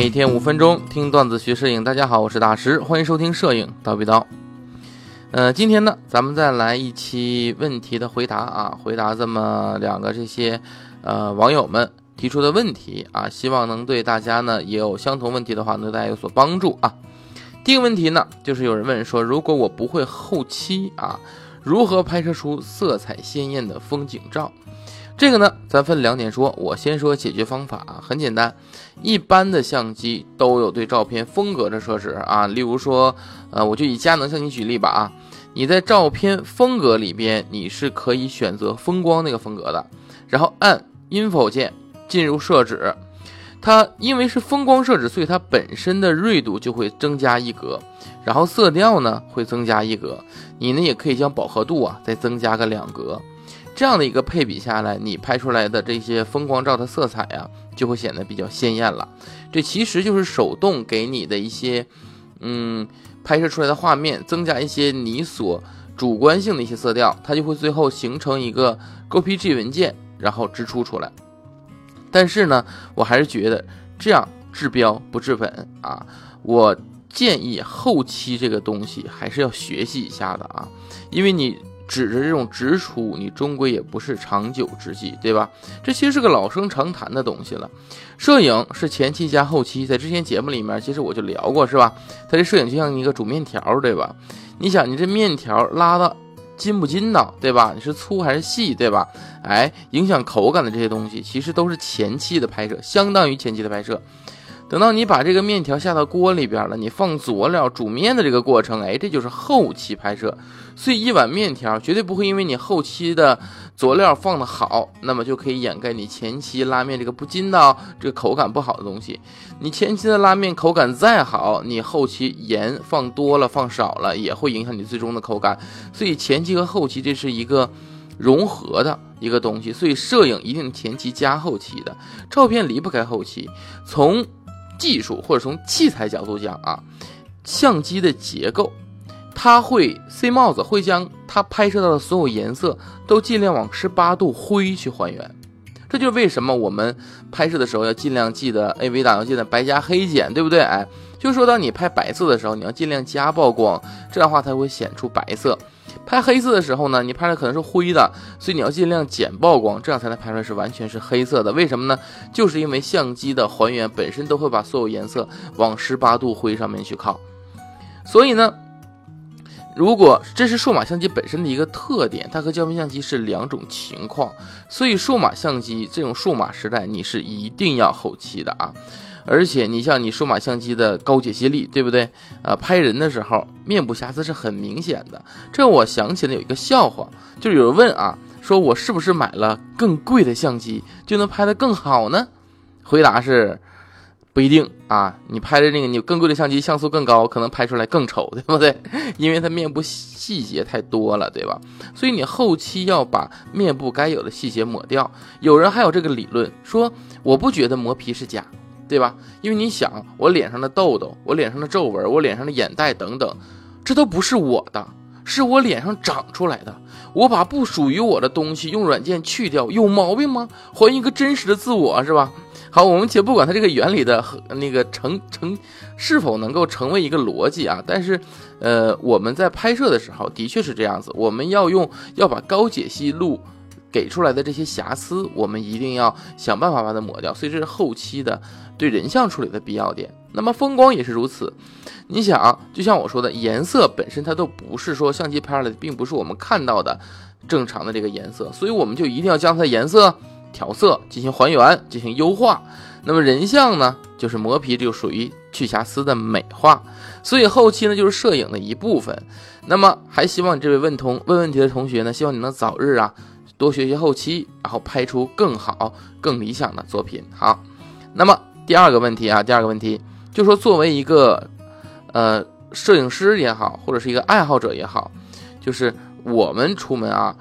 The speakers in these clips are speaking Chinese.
每天五分钟听段子学摄影，大家好，我是大石，欢迎收听摄影叨逼叨。呃，今天呢，咱们再来一期问题的回答啊，回答这么两个这些呃网友们提出的问题啊，希望能对大家呢也有相同问题的话，能对大家有所帮助啊。第一个问题呢，就是有人问说，如果我不会后期啊，如何拍摄出色彩鲜艳的风景照？这个呢，咱分两点说。我先说解决方法啊，很简单，一般的相机都有对照片风格的设置啊。例如说，呃，我就以佳能相机举例吧啊，你在照片风格里边，你是可以选择风光那个风格的，然后按 Info 键进入设置，它因为是风光设置，所以它本身的锐度就会增加一格，然后色调呢会增加一格，你呢也可以将饱和度啊再增加个两格。这样的一个配比下来，你拍出来的这些风光照的色彩啊，就会显得比较鲜艳了。这其实就是手动给你的一些，嗯，拍摄出来的画面增加一些你所主观性的一些色调，它就会最后形成一个 GPG 文件，然后支出出来。但是呢，我还是觉得这样治标不治本啊。我建议后期这个东西还是要学习一下的啊，因为你。指着这种直出，你终归也不是长久之计，对吧？这其实是个老生常谈的东西了。摄影是前期加后期，在之前节目里面，其实我就聊过，是吧？它这摄影就像一个煮面条，对吧？你想，你这面条拉的筋不筋道，对吧？你是粗还是细，对吧？哎，影响口感的这些东西，其实都是前期的拍摄，相当于前期的拍摄。等到你把这个面条下到锅里边了，你放佐料煮面的这个过程，哎，这就是后期拍摄。所以一碗面条绝对不会因为你后期的佐料放的好，那么就可以掩盖你前期拉面这个不筋道、这个口感不好的东西。你前期的拉面口感再好，你后期盐放多了、放少了，也会影响你最终的口感。所以前期和后期这是一个融合的一个东西。所以摄影一定前期加后期的，照片离不开后期。从技术或者从器材角度讲啊，相机的结构，它会 C 帽子，会将它拍摄到的所有颜色都尽量往十八度灰去还原。这就是为什么我们拍摄的时候要尽量记得 AV 档要记得白加黑减，对不对？哎，就是说当你拍白色的时候，你要尽量加曝光，这样的话才会显出白色。拍黑色的时候呢，你拍的可能是灰的，所以你要尽量减曝光，这样才能拍出来是完全是黑色的。为什么呢？就是因为相机的还原本身都会把所有颜色往十八度灰上面去靠。所以呢，如果这是数码相机本身的一个特点，它和胶片相机是两种情况。所以数码相机这种数码时代，你是一定要后期的啊。而且你像你数码相机的高解析力，对不对？啊，拍人的时候面部瑕疵是很明显的。这我想起了有一个笑话，就是有人问啊，说我是不是买了更贵的相机就能拍得更好呢？回答是不一定啊，你拍的那个你更贵的相机像素更高，可能拍出来更丑，对不对？因为它面部细节太多了，对吧？所以你后期要把面部该有的细节抹掉。有人还有这个理论说，我不觉得磨皮是假。对吧？因为你想，我脸上的痘痘，我脸上的皱纹，我脸上的眼袋等等，这都不是我的，是我脸上长出来的。我把不属于我的东西用软件去掉，有毛病吗？还一个真实的自我，是吧？好，我们且不管它这个原理的和那个成成是否能够成为一个逻辑啊，但是，呃，我们在拍摄的时候的确是这样子，我们要用要把高解析度。给出来的这些瑕疵，我们一定要想办法把它抹掉，所以这是后期的对人像处理的必要点。那么风光也是如此，你想，就像我说的，颜色本身它都不是说相机拍出来的，并不是我们看到的正常的这个颜色，所以我们就一定要将它的颜色调色进行还原，进行优化。那么人像呢，就是磨皮，就属于去瑕疵的美化，所以后期呢就是摄影的一部分。那么还希望这位问同问问题的同学呢，希望你能早日啊。多学习后期，然后拍出更好、更理想的作品。好，那么第二个问题啊，第二个问题就说，作为一个呃摄影师也好，或者是一个爱好者也好，就是我们出门啊，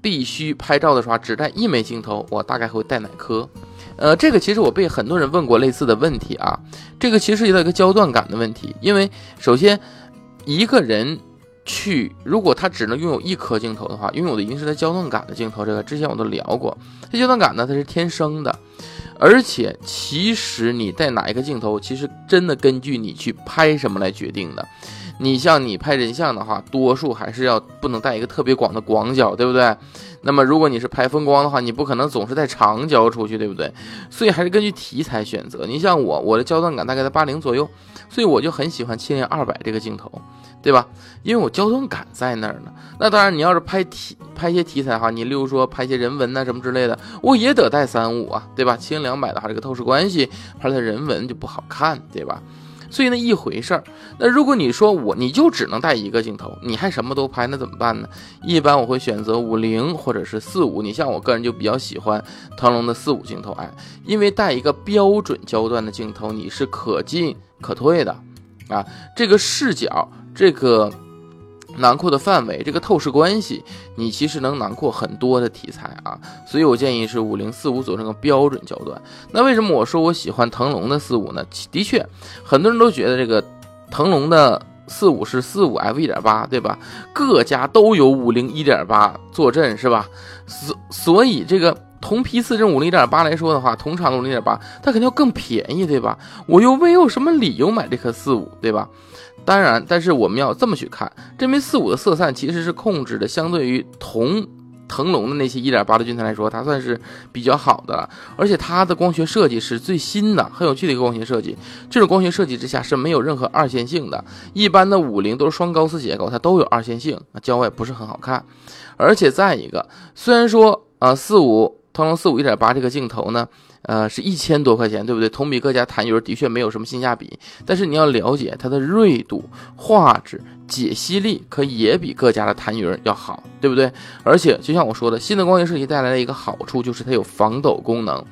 必须拍照的时候只带一枚镜头，我大概会带哪颗？呃，这个其实我被很多人问过类似的问题啊，这个其实涉及到一个焦段感的问题，因为首先一个人。去，如果他只能拥有一颗镜头的话，拥有的一定是在焦段感的镜头。这个之前我都聊过，这焦段感呢，它是天生的，而且其实你带哪一个镜头，其实真的根据你去拍什么来决定的。你像你拍人像的话，多数还是要不能带一个特别广的广角，对不对？那么如果你是拍风光的话，你不可能总是带长焦出去，对不对？所以还是根据题材选择。你像我，我的焦段感大概在八零左右，所以我就很喜欢七零二百这个镜头，对吧？因为我焦段感在那儿呢。那当然，你要是拍题拍些题材哈，你例如说拍些人文呐什么之类的，我也得带三五啊，对吧？七零两百的话，这个透视关系拍的人文就不好看，对吧？所以那一回事儿。那如果你说我你就只能带一个镜头，你还什么都拍，那怎么办呢？一般我会选择五零或者是四五。你像我个人就比较喜欢腾龙的四五镜头，哎，因为带一个标准焦段的镜头，你是可进可退的，啊，这个视角，这个。囊括的范围，这个透视关系，你其实能囊括很多的题材啊，所以我建议是五零四五组成个标准焦段。那为什么我说我喜欢腾龙的四五呢？的确，很多人都觉得这个腾龙的四五是四五 f 一点八，对吧？各家都有五零一点八坐镇，是吧？所所以这个同批次这五零一点八来说的话，同场的五零一点八，它肯定要更便宜，对吧？我又没有什么理由买这颗四五，对吧？当然，但是我们要这么去看，这枚四五的色散其实是控制的，相对于同腾龙的那些一点八的军团来说，它算是比较好的了，而且它的光学设计是最新的，很有趣的一个光学设计。这种光学设计之下是没有任何二线性的，一般的五零都是双高斯结构，它都有二线性，那焦外不是很好看。而且再一个，虽然说啊四五腾龙四五一点八这个镜头呢。呃，是一千多块钱，对不对？同比各家弹云的确没有什么性价比，但是你要了解它的锐度、画质、解析力，可也比各家的弹云要好，对不对？而且就像我说的，新的光学设计带来的一个好处就是它有防抖功能，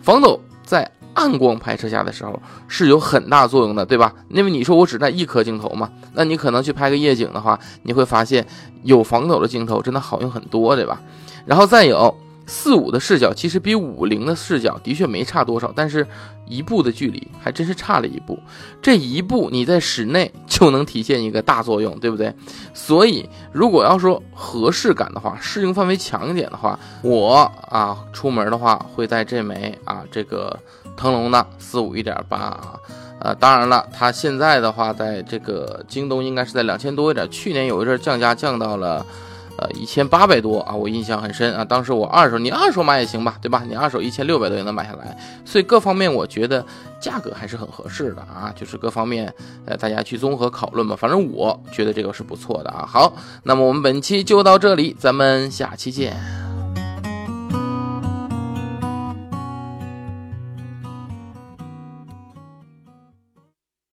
防抖在暗光拍摄下的时候是有很大作用的，对吧？因为你说我只带一颗镜头嘛，那你可能去拍个夜景的话，你会发现有防抖的镜头真的好用很多，对吧？然后再有。四五的视角其实比五零的视角的确没差多少，但是一步的距离还真是差了一步。这一步你在室内就能体现一个大作用，对不对？所以如果要说合适感的话，适应范围强一点的话，我啊出门的话会带这枚啊这个腾龙的四五一点八啊，呃当然了，它现在的话在这个京东应该是在两千多一点，去年有一阵降价降到了。呃，一千八百多啊，我印象很深啊。当时我二手，你二手买也行吧，对吧？你二手一千六百多也能买下来，所以各方面我觉得价格还是很合适的啊。就是各方面，呃，大家去综合讨论吧。反正我觉得这个是不错的啊。好，那么我们本期就到这里，咱们下期见。